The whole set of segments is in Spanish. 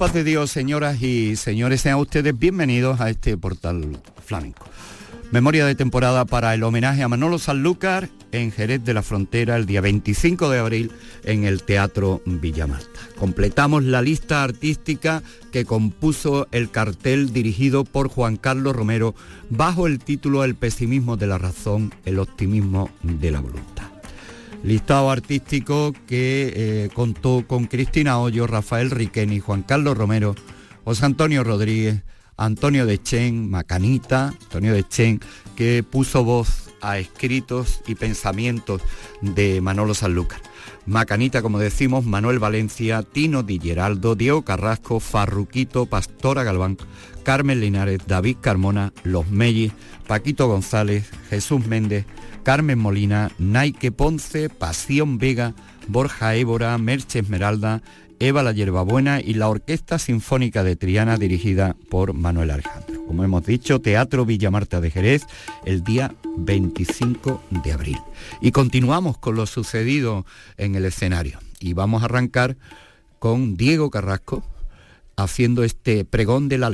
paz de Dios, señoras y señores, sean ustedes bienvenidos a este portal flamenco. Memoria de temporada para el homenaje a Manolo Sanlúcar en Jerez de la Frontera el día 25 de abril en el Teatro Villamarta. Completamos la lista artística que compuso el cartel dirigido por Juan Carlos Romero bajo el título El pesimismo de la razón, el optimismo de la voluntad listado artístico que eh, contó con Cristina Hoyo, Rafael Riqueni, Juan Carlos Romero, José Antonio Rodríguez, Antonio de Chen, Macanita, Antonio de Chen, que puso voz a escritos y pensamientos de Manolo Sanlúcar. Macanita, como decimos, Manuel Valencia, Tino Di Geraldo, Diego Carrasco, Farruquito, Pastora Galván, Carmen Linares, David Carmona, Los Mellis, Paquito González, Jesús Méndez, Carmen Molina, Naike Ponce, Pasión Vega, Borja Évora, Merche Esmeralda, Eva la Yerbabuena y la Orquesta Sinfónica de Triana dirigida por Manuel Alejandro. Como hemos dicho, Teatro Villa Marta de Jerez el día 25 de abril. Y continuamos con lo sucedido en el escenario. Y vamos a arrancar con Diego Carrasco haciendo este pregón de la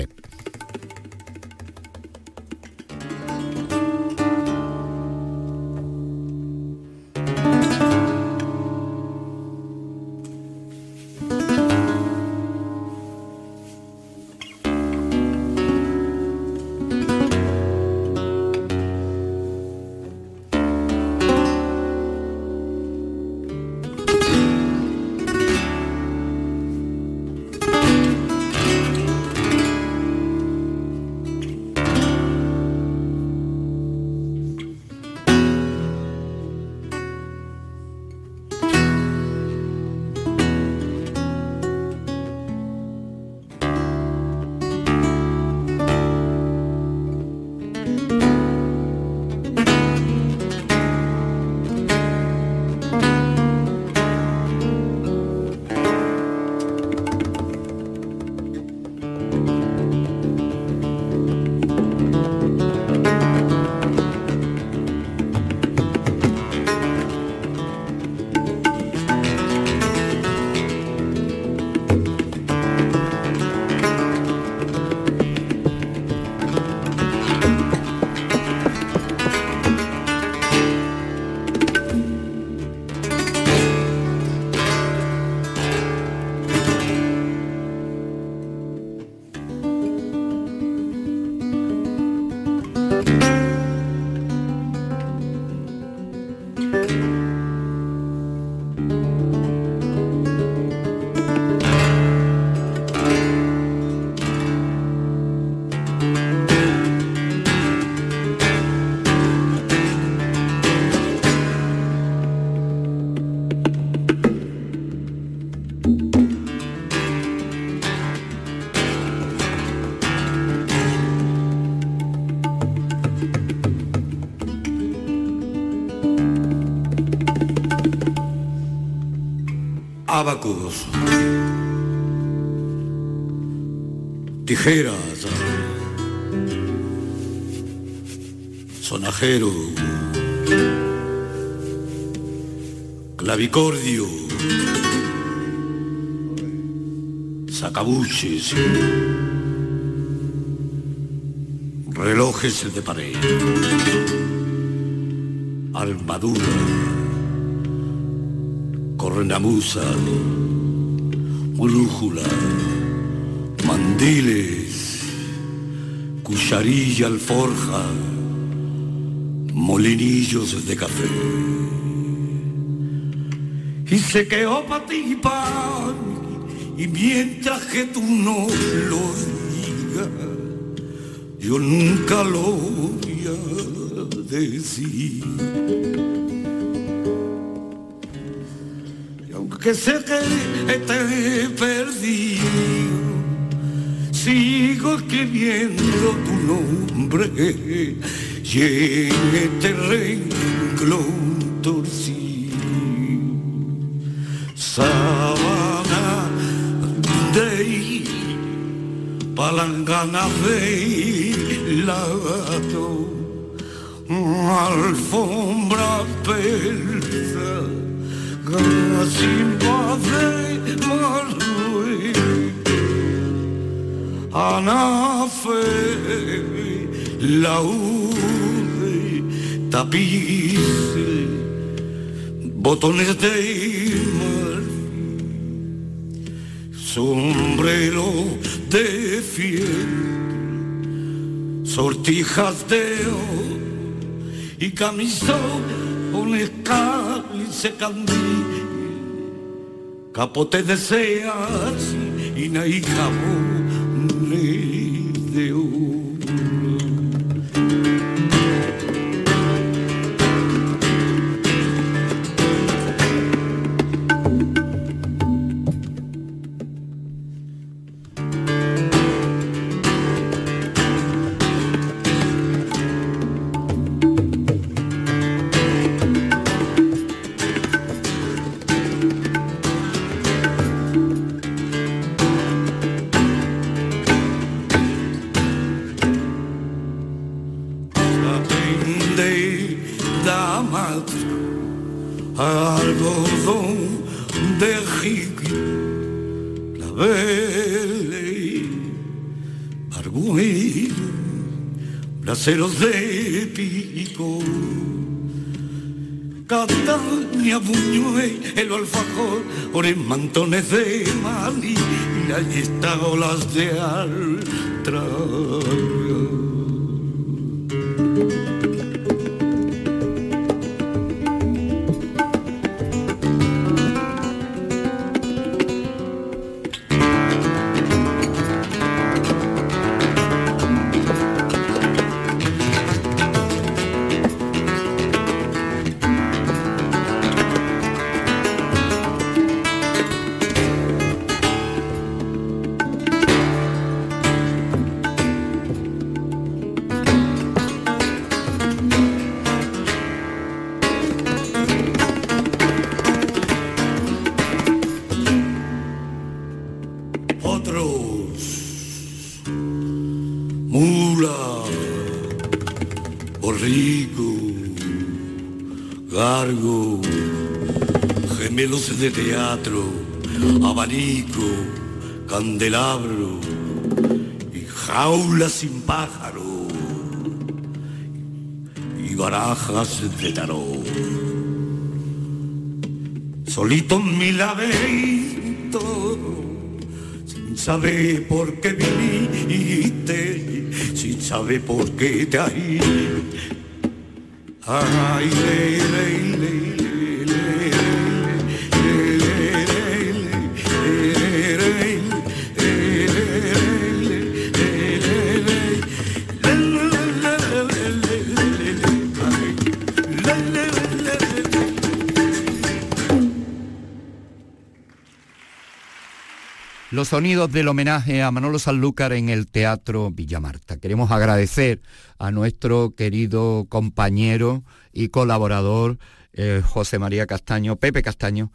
Abacus, tijeras, sonajero, clavicordio, sacabuches, relojes de pared, armadura cornamusa, brújula, mandiles, cucharilla alforja, molinillos de café. Y se quedó para ti pan, y mientras que tú no lo digas, yo nunca lo voy a decir. Aunque sé que he perdido, sigo escribiendo tu nombre y en este renglón torcido. Sabana de palangana de lato, alfombra persa, gasimba de marruecos, anafe, laude, tapices, botones de sombrero de fiel, sortijas de oro y camisón con se candil, capote de seas y naicabo de oro. Ceros de pico. Catania, Buñuel, el alfajor, por en mantones de Mali, y allí están olas de altra. De teatro, abanico, candelabro y jaula sin pájaro y barajas de tarot. Solito en mi laberinto, sin saber por qué viniste, sin saber por qué te. Ay, Los sonidos del homenaje a Manolo Sanlúcar en el Teatro Villamarta. Queremos agradecer a nuestro querido compañero y colaborador eh, José María Castaño, Pepe Castaño,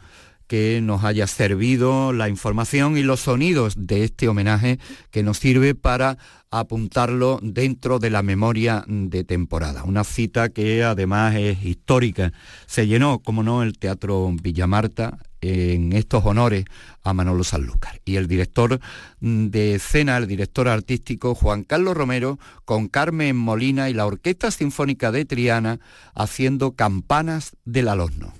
que nos haya servido la información y los sonidos de este homenaje que nos sirve para apuntarlo dentro de la memoria de temporada. Una cita que además es histórica. Se llenó, como no, el Teatro Villamarta en estos honores a Manolo Sanlúcar. Y el director mm, de escena, el director artístico Juan Carlos Romero, con Carmen Molina y la Orquesta Sinfónica de Triana haciendo campanas del alorno.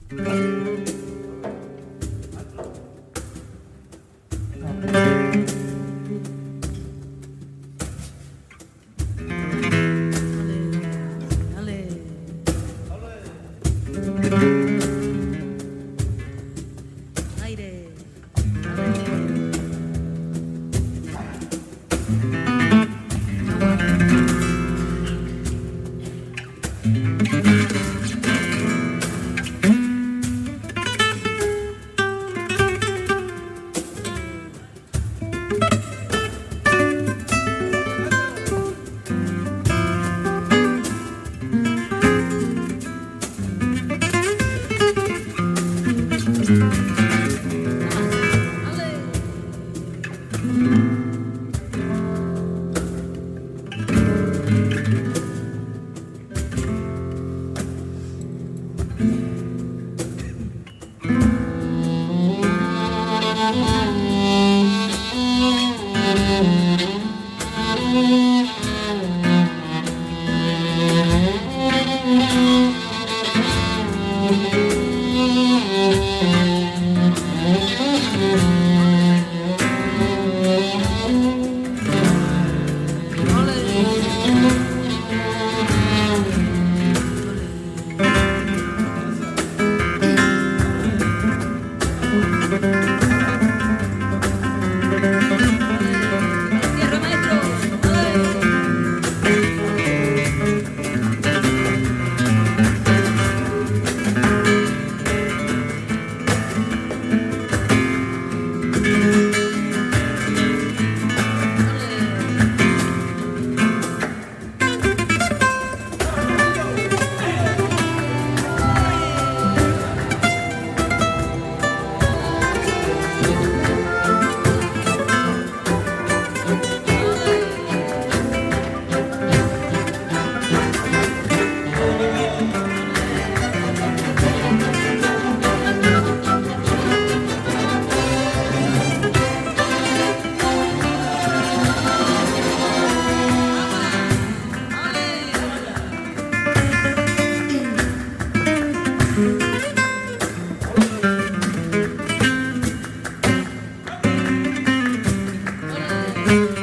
Mm-hmm.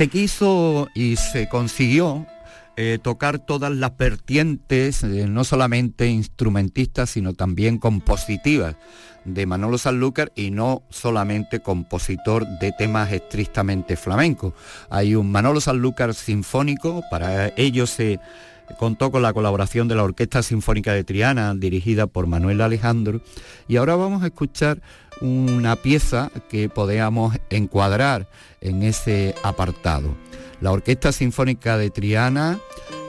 Se quiso y se consiguió eh, tocar todas las vertientes, eh, no solamente instrumentistas, sino también compositivas de Manolo Sanlúcar y no solamente compositor de temas estrictamente flamencos. Hay un Manolo Sanlúcar sinfónico, para ello se contó con la colaboración de la Orquesta Sinfónica de Triana, dirigida por Manuel Alejandro, y ahora vamos a escuchar una pieza que podamos encuadrar en ese apartado. La Orquesta Sinfónica de Triana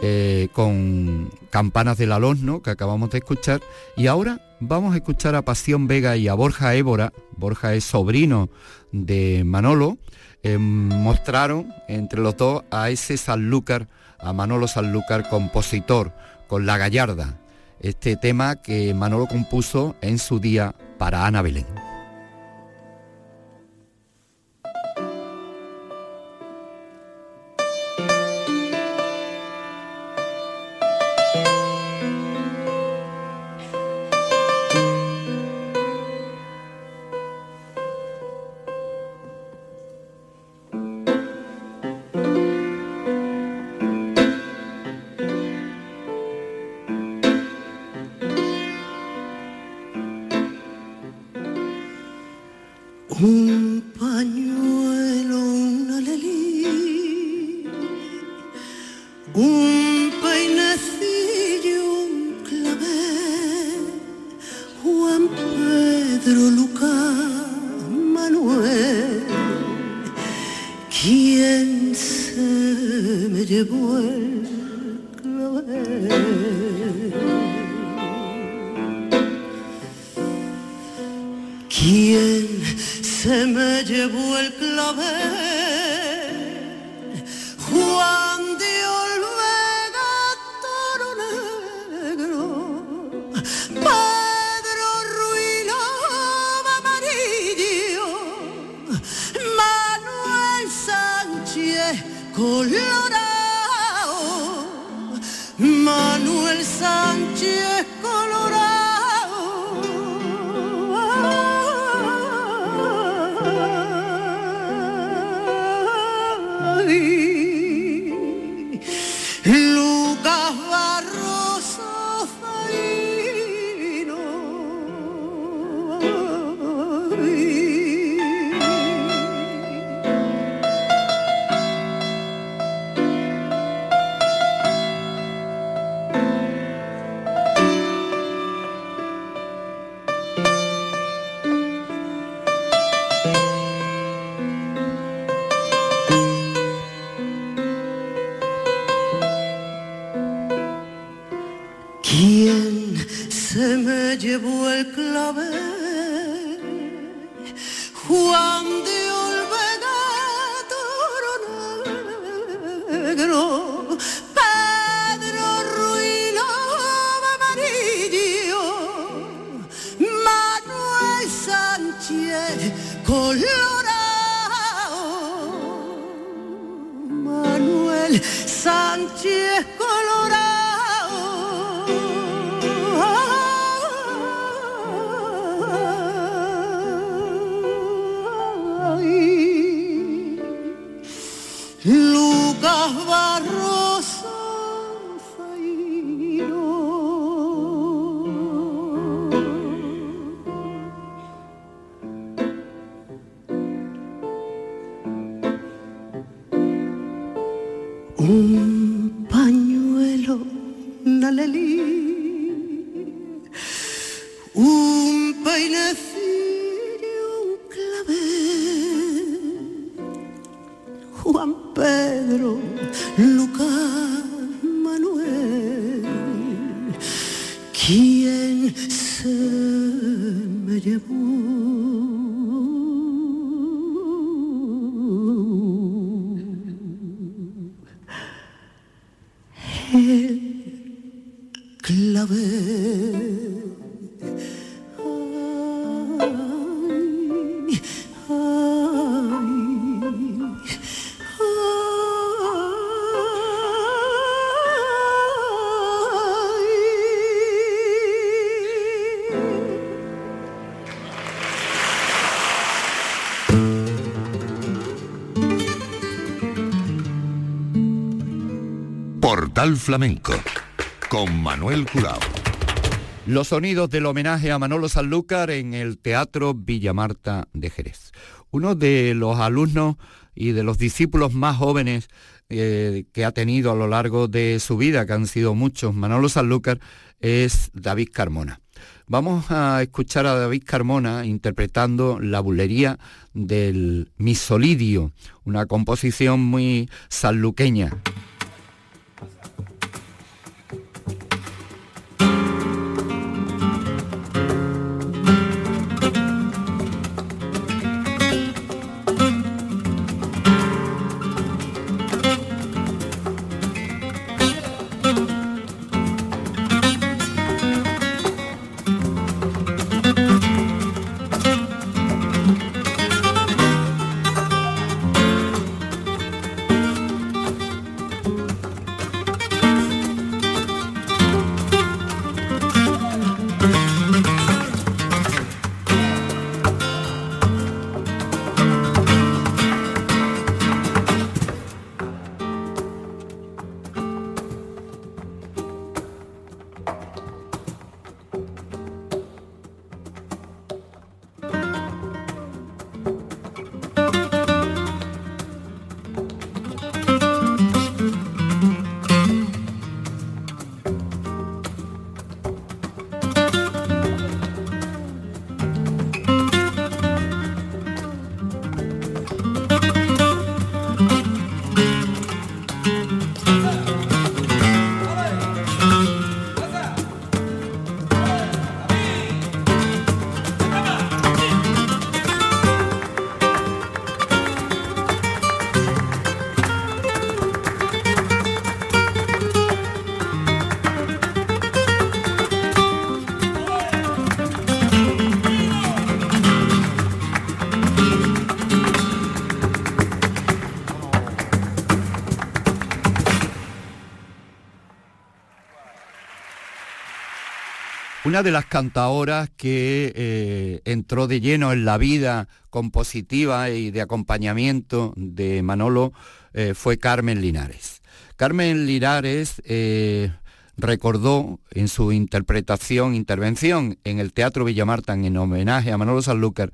eh, con Campanas del Alosno, que acabamos de escuchar, y ahora vamos a escuchar a Pasión Vega y a Borja Évora, Borja es sobrino de Manolo, eh, mostraron entre los dos a ese Sanlúcar, a Manolo Sanlúcar, compositor, con La Gallarda, este tema que Manolo compuso en su día para Ana Belén. ¿Quién se me llevó el clavel? Juan Lucas Barro. Flamenco con Manuel Curao. Los sonidos del homenaje a Manolo Sanlúcar en el Teatro Villamarta de Jerez. Uno de los alumnos y de los discípulos más jóvenes eh, que ha tenido a lo largo de su vida, que han sido muchos, Manolo Sanlúcar, es David Carmona. Vamos a escuchar a David Carmona interpretando la bulería del Misolidio, una composición muy sanluqueña. Una de las cantadoras que eh, entró de lleno en la vida compositiva y de acompañamiento de Manolo eh, fue Carmen Linares. Carmen Linares eh, recordó en su interpretación, intervención en el Teatro Villamartan en homenaje a Manolo Sanlúcar,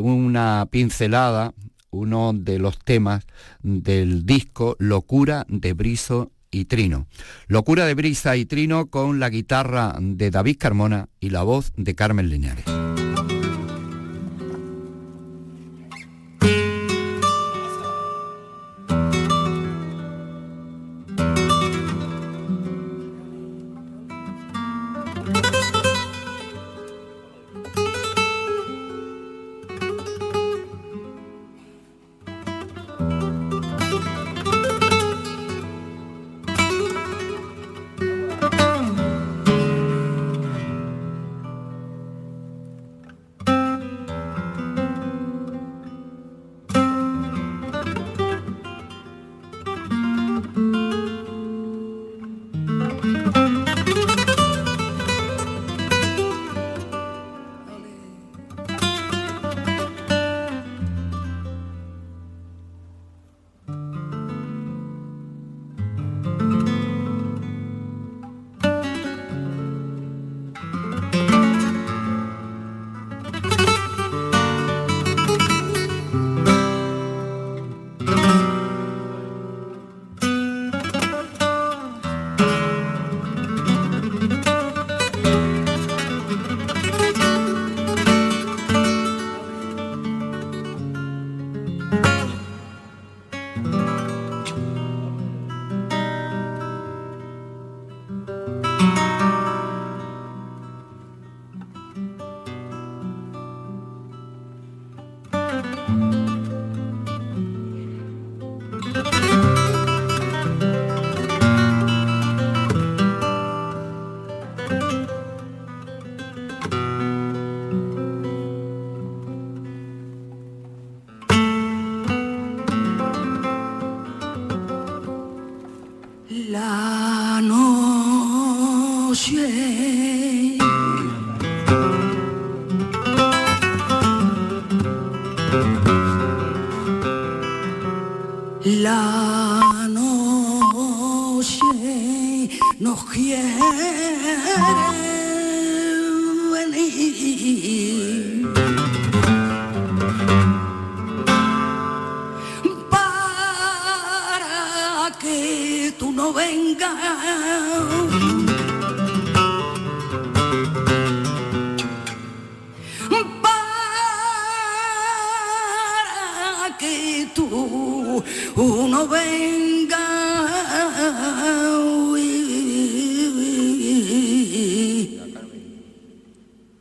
una pincelada, uno de los temas del disco Locura de Briso y Trino. Locura de brisa y Trino con la guitarra de David Carmona y la voz de Carmen Linares.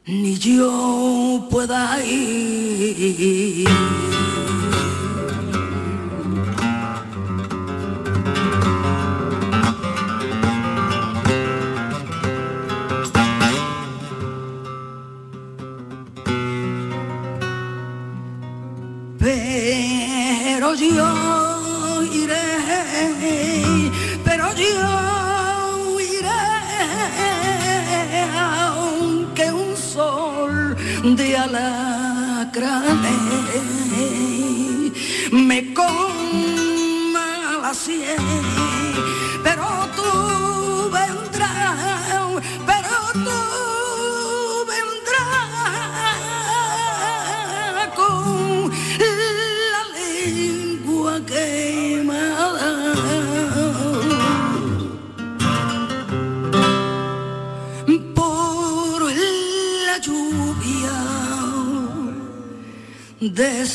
Ni yo pueda ir. Pero yo alacranes me coma la sien, de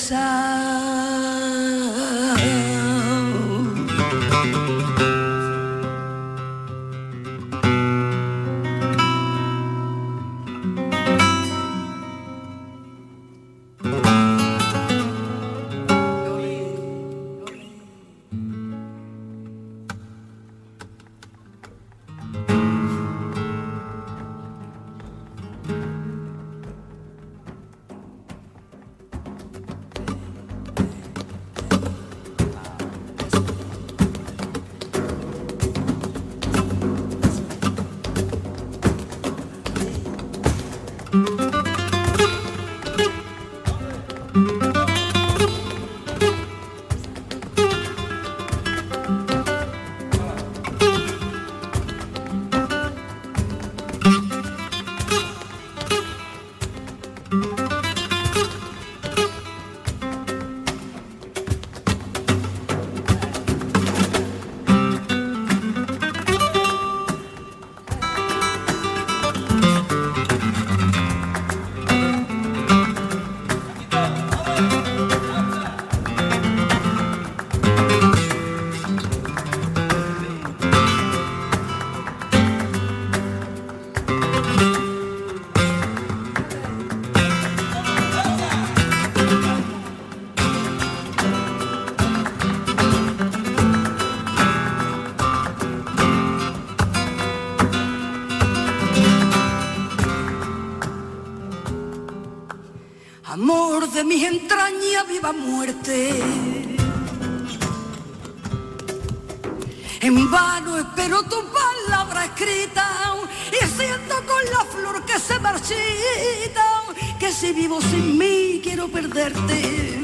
En vano espero tu palabra escrita y siento con la flor que se marchita que si vivo sin mí quiero perderte.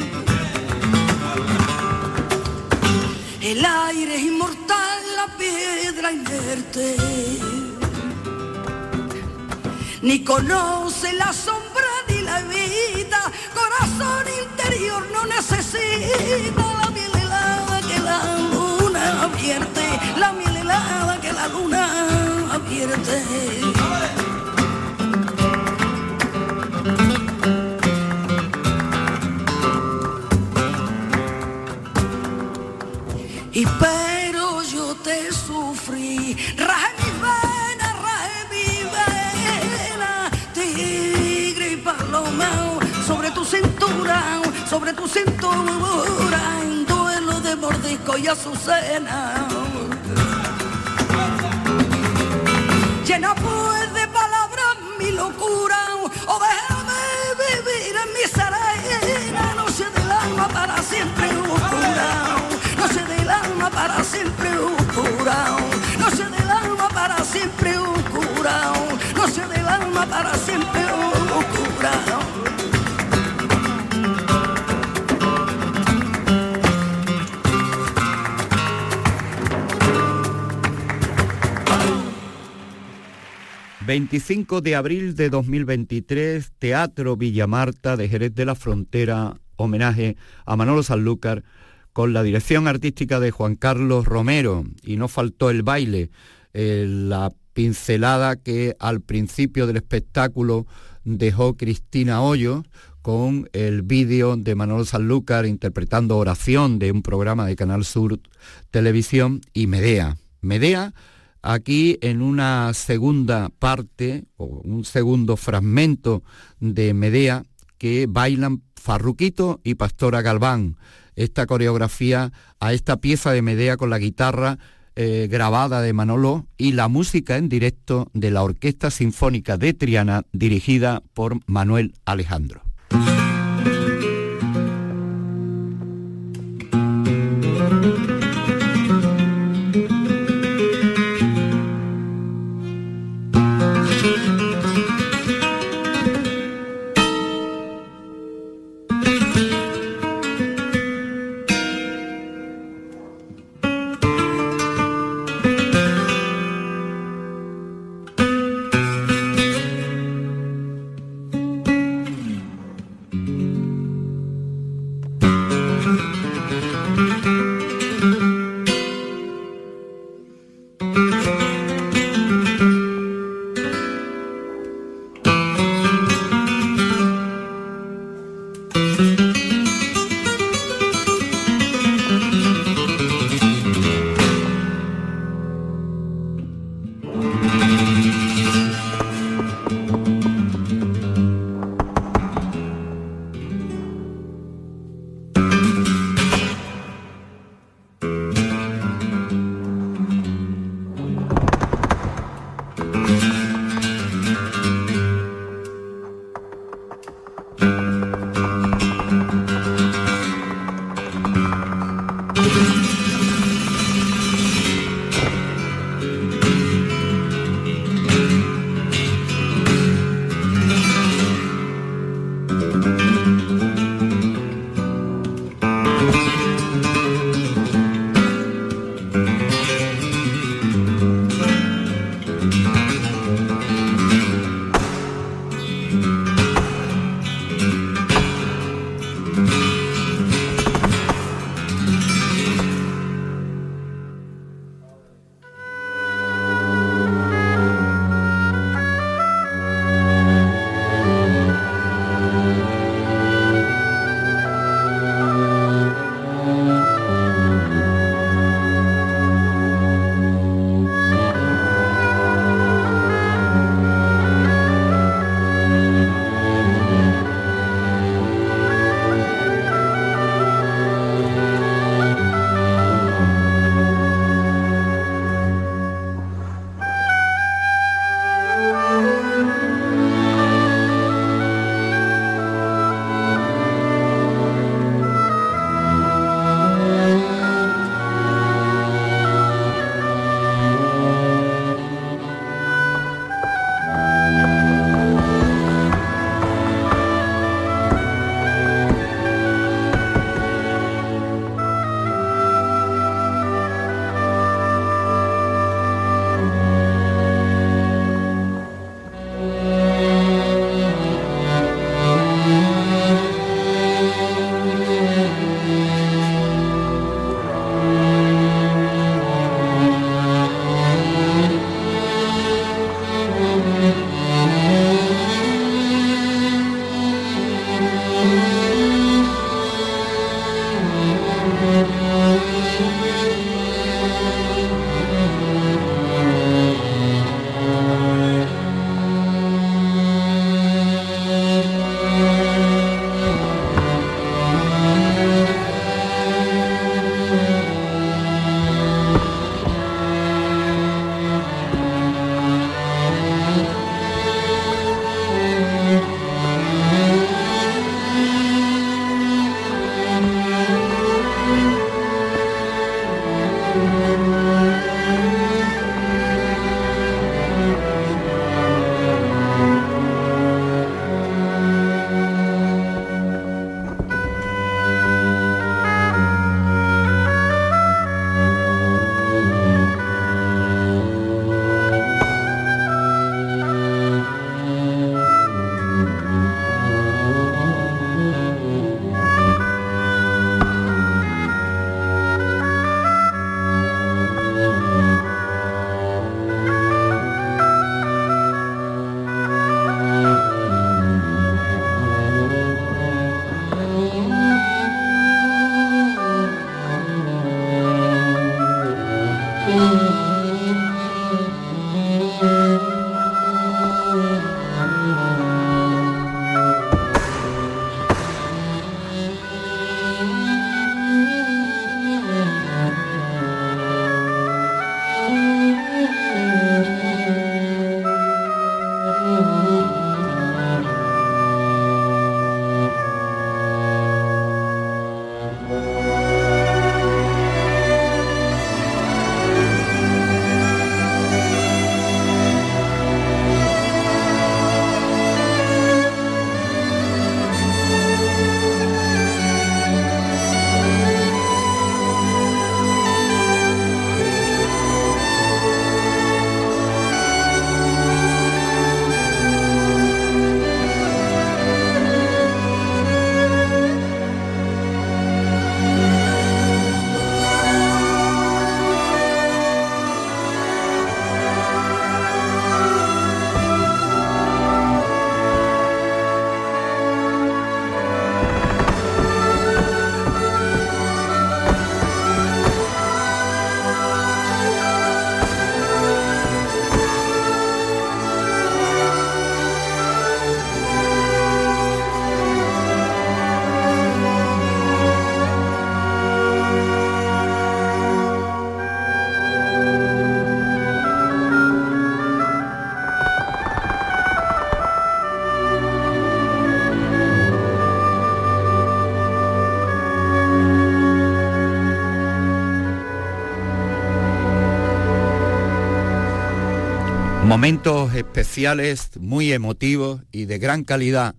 El aire es inmortal, la piedra inerte. Ni conoce luna abierte. Y pero yo te sufrí, rajé mi vena, rajé mi vena, tigre y paloma sobre tu cintura, sobre tu cintura, en duelo de mordisco y azucena. Llena pues de palabras mi locura, o déjame vivir en mi serena, noche del alma para siempre oscura, noche del alma para siempre oscura, 25 de abril de 2023, Teatro Villamarta de Jerez de la Frontera, homenaje a Manolo Sanlúcar con la dirección artística de Juan Carlos Romero y no faltó el baile, eh, la pincelada que al principio del espectáculo dejó Cristina Hoyo con el vídeo de Manolo Sanlúcar interpretando oración de un programa de Canal Sur Televisión y Medea. Medea aquí en una segunda parte o un segundo fragmento de Medea que bailan Farruquito y Pastora Galván. Esta coreografía a esta pieza de Medea con la guitarra eh, grabada de Manolo y la música en directo de la Orquesta Sinfónica de Triana dirigida por Manuel Alejandro. Momentos especiales, muy emotivos y de gran calidad,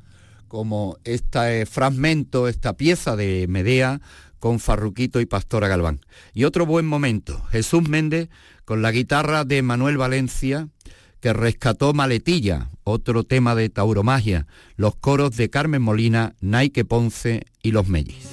como este fragmento, esta pieza de Medea con Farruquito y Pastora Galván. Y otro buen momento, Jesús Méndez con la guitarra de Manuel Valencia, que rescató Maletilla, otro tema de tauromagia, los coros de Carmen Molina, Nike Ponce y Los Mellis.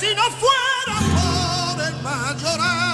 Niña, qué pena que ese hombre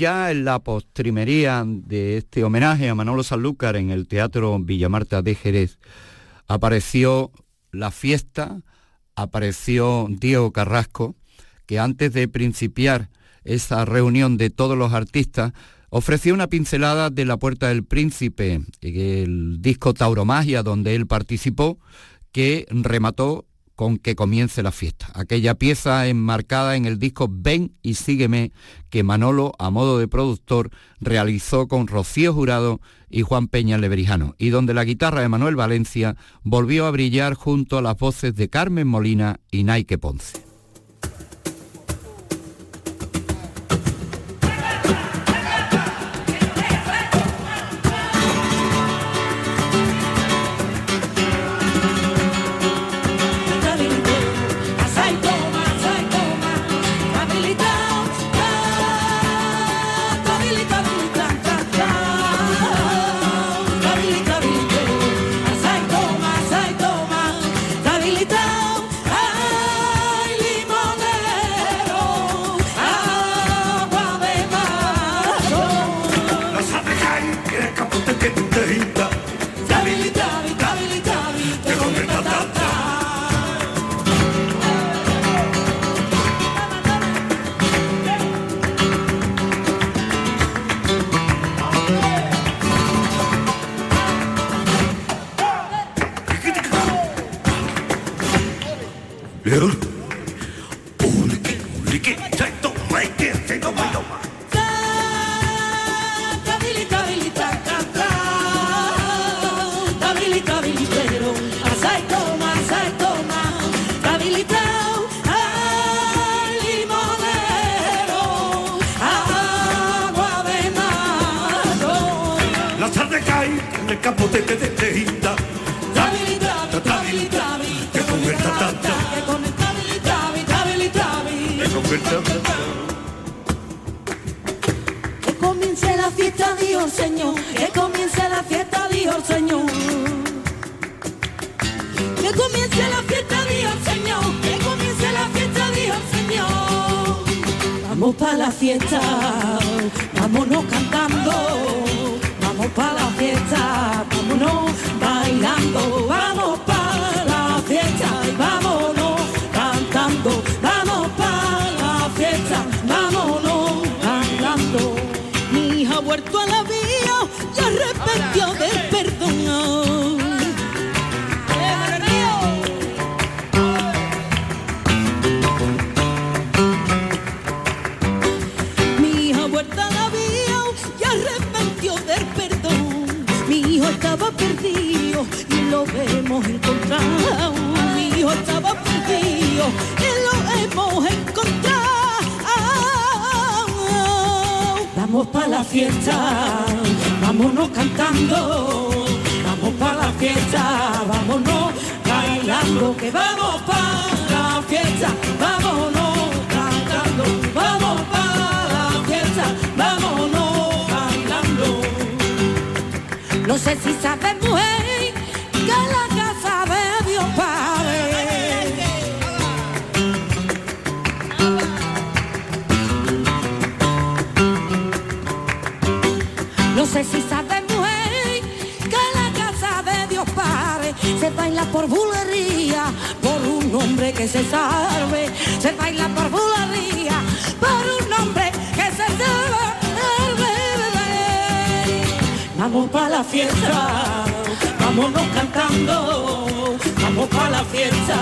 ya en la postrimería de este homenaje a Manolo Sanlúcar en el Teatro Villamarta de Jerez, apareció la fiesta, apareció Diego Carrasco, que antes de principiar esa reunión de todos los artistas, ofreció una pincelada de La Puerta del Príncipe, el disco Tauromagia donde él participó, que remató con que comience la fiesta. Aquella pieza enmarcada en el disco Ven y sígueme que Manolo, a modo de productor, realizó con Rocío Jurado y Juan Peña Leverijano, y donde la guitarra de Manuel Valencia volvió a brillar junto a las voces de Carmen Molina y Naike Ponce. Cae en el capote que te con el tatata. Que el comience la fiesta, Dios Señor, que comience la fiesta, Dios Señor. Que comience la fiesta, Dios Señor, que comience la fiesta, Dios Señor. Vamos para la fiesta, vámonos cantando, vamos para la fiesta, vámonos bailando, vamos para Vamos para la fiesta, vámonos cantando, vamos para la fiesta, vámonos bailando, que vamos para la fiesta, vámonos cantando, vamos para la fiesta, vámonos bailando. No sé si sabes, mujer, que se salve. Se baila por bulería, por un hombre que se salve. Vamos para la fiesta, vámonos cantando, vamos para la fiesta,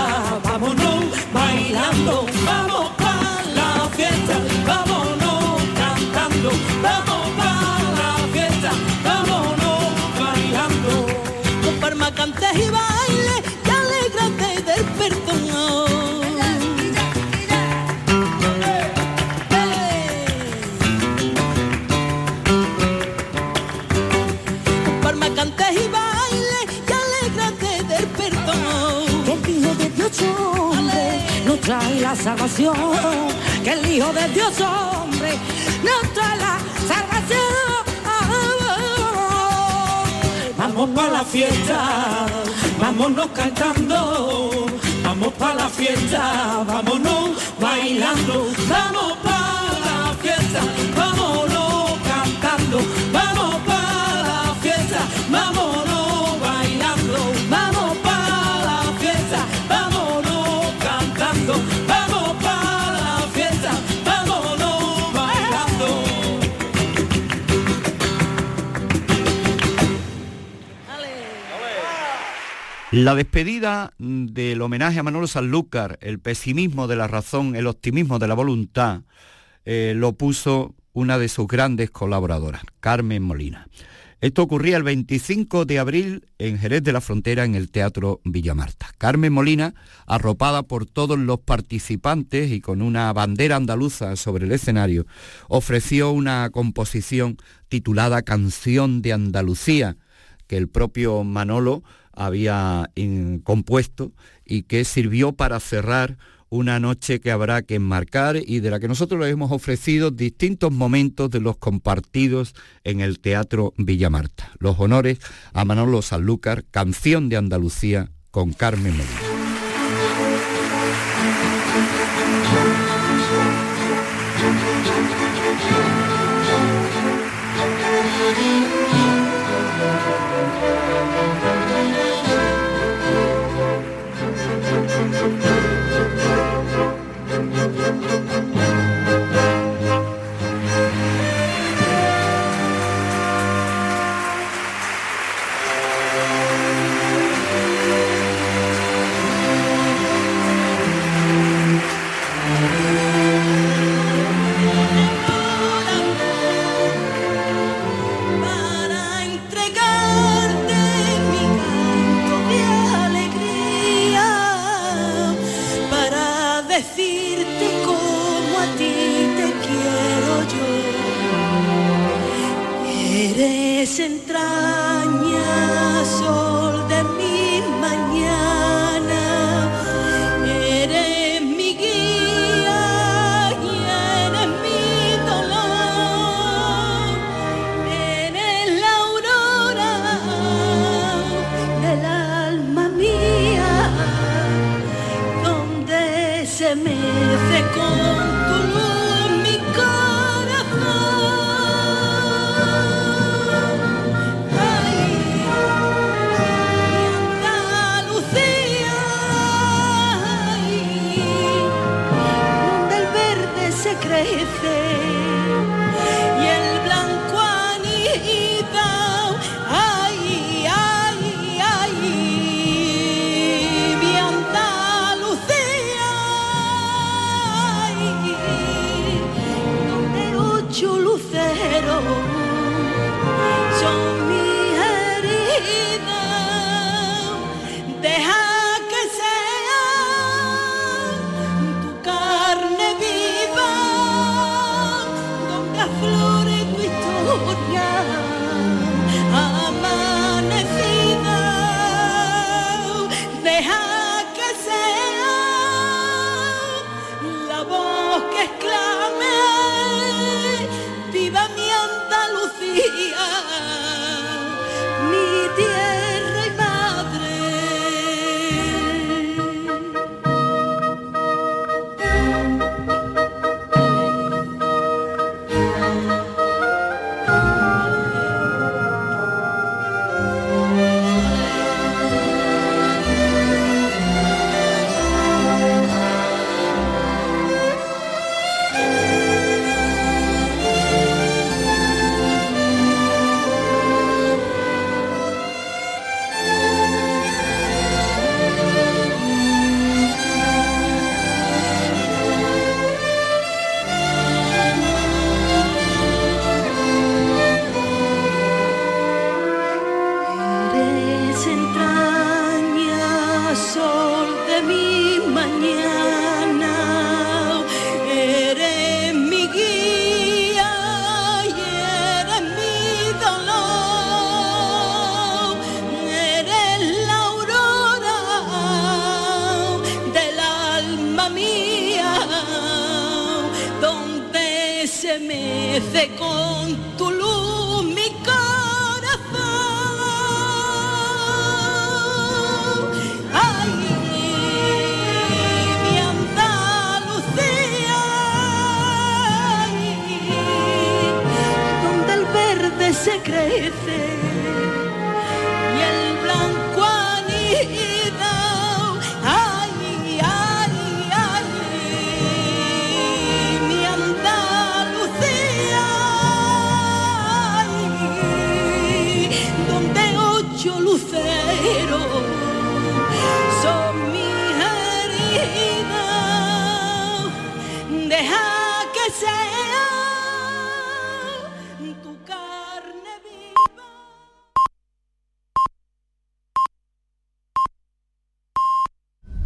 vámonos bailando, vamos para la fiesta, vámonos cantando, vamos para la fiesta, vámonos bailando. Con cantes y baile, trae la salvación. Que el Hijo de Dios hombre nos trae la salvación. Vamos para la fiesta, vámonos cantando. Vamos para la fiesta, vámonos bailando. Vamos para la fiesta, vámonos cantando. La despedida del homenaje a Manolo Sanlúcar, el pesimismo de la razón, el optimismo de la voluntad, eh, lo puso una de sus grandes colaboradoras, Carmen Molina. Esto ocurría el 25 de abril en Jerez de la Frontera en el Teatro Villamarta. Carmen Molina, arropada por todos los participantes y con una bandera andaluza sobre el escenario, ofreció una composición titulada Canción de Andalucía, que el propio Manolo había compuesto y que sirvió para cerrar una noche que habrá que enmarcar y de la que nosotros les hemos ofrecido distintos momentos de los compartidos en el Teatro Villamarta. Los honores a Manolo Sanlúcar, Canción de Andalucía con Carmen. Eres